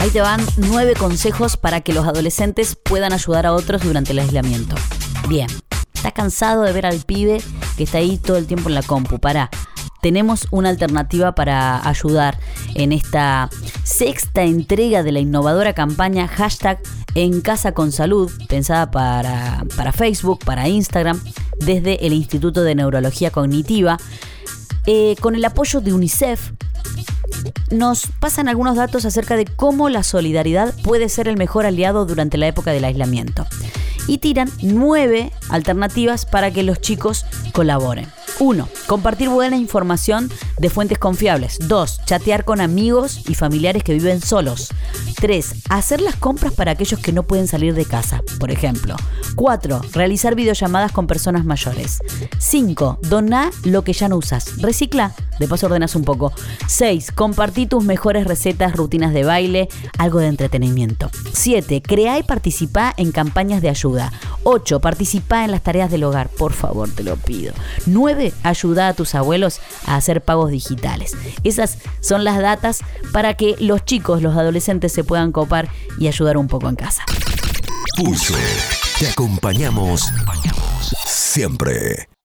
Ahí te van nueve consejos para que los adolescentes puedan ayudar a otros durante el aislamiento. Bien, ¿estás cansado de ver al pibe que está ahí todo el tiempo en la compu? Para, tenemos una alternativa para ayudar en esta sexta entrega de la innovadora campaña hashtag en casa con salud, pensada para, para Facebook, para Instagram, desde el Instituto de Neurología Cognitiva, eh, con el apoyo de UNICEF. Nos pasan algunos datos acerca de cómo la solidaridad puede ser el mejor aliado durante la época del aislamiento. Y tiran nueve alternativas para que los chicos colaboren. 1. Compartir buena información de fuentes confiables. 2. Chatear con amigos y familiares que viven solos. 3. Hacer las compras para aquellos que no pueden salir de casa, por ejemplo. 4. Realizar videollamadas con personas mayores. 5. Doná lo que ya no usas. Recicla. De paso ordenas un poco. 6. Compartí tus mejores recetas, rutinas de baile, algo de entretenimiento. 7. Crea y participa en campañas de ayuda. 8. Participa en las tareas del hogar. Por favor, te lo pido. 9. Ayuda a tus abuelos a hacer pagos digitales. Esas son las datas para que los chicos, los adolescentes se puedan copar y ayudar un poco en casa. Pulso. Te acompañamos siempre.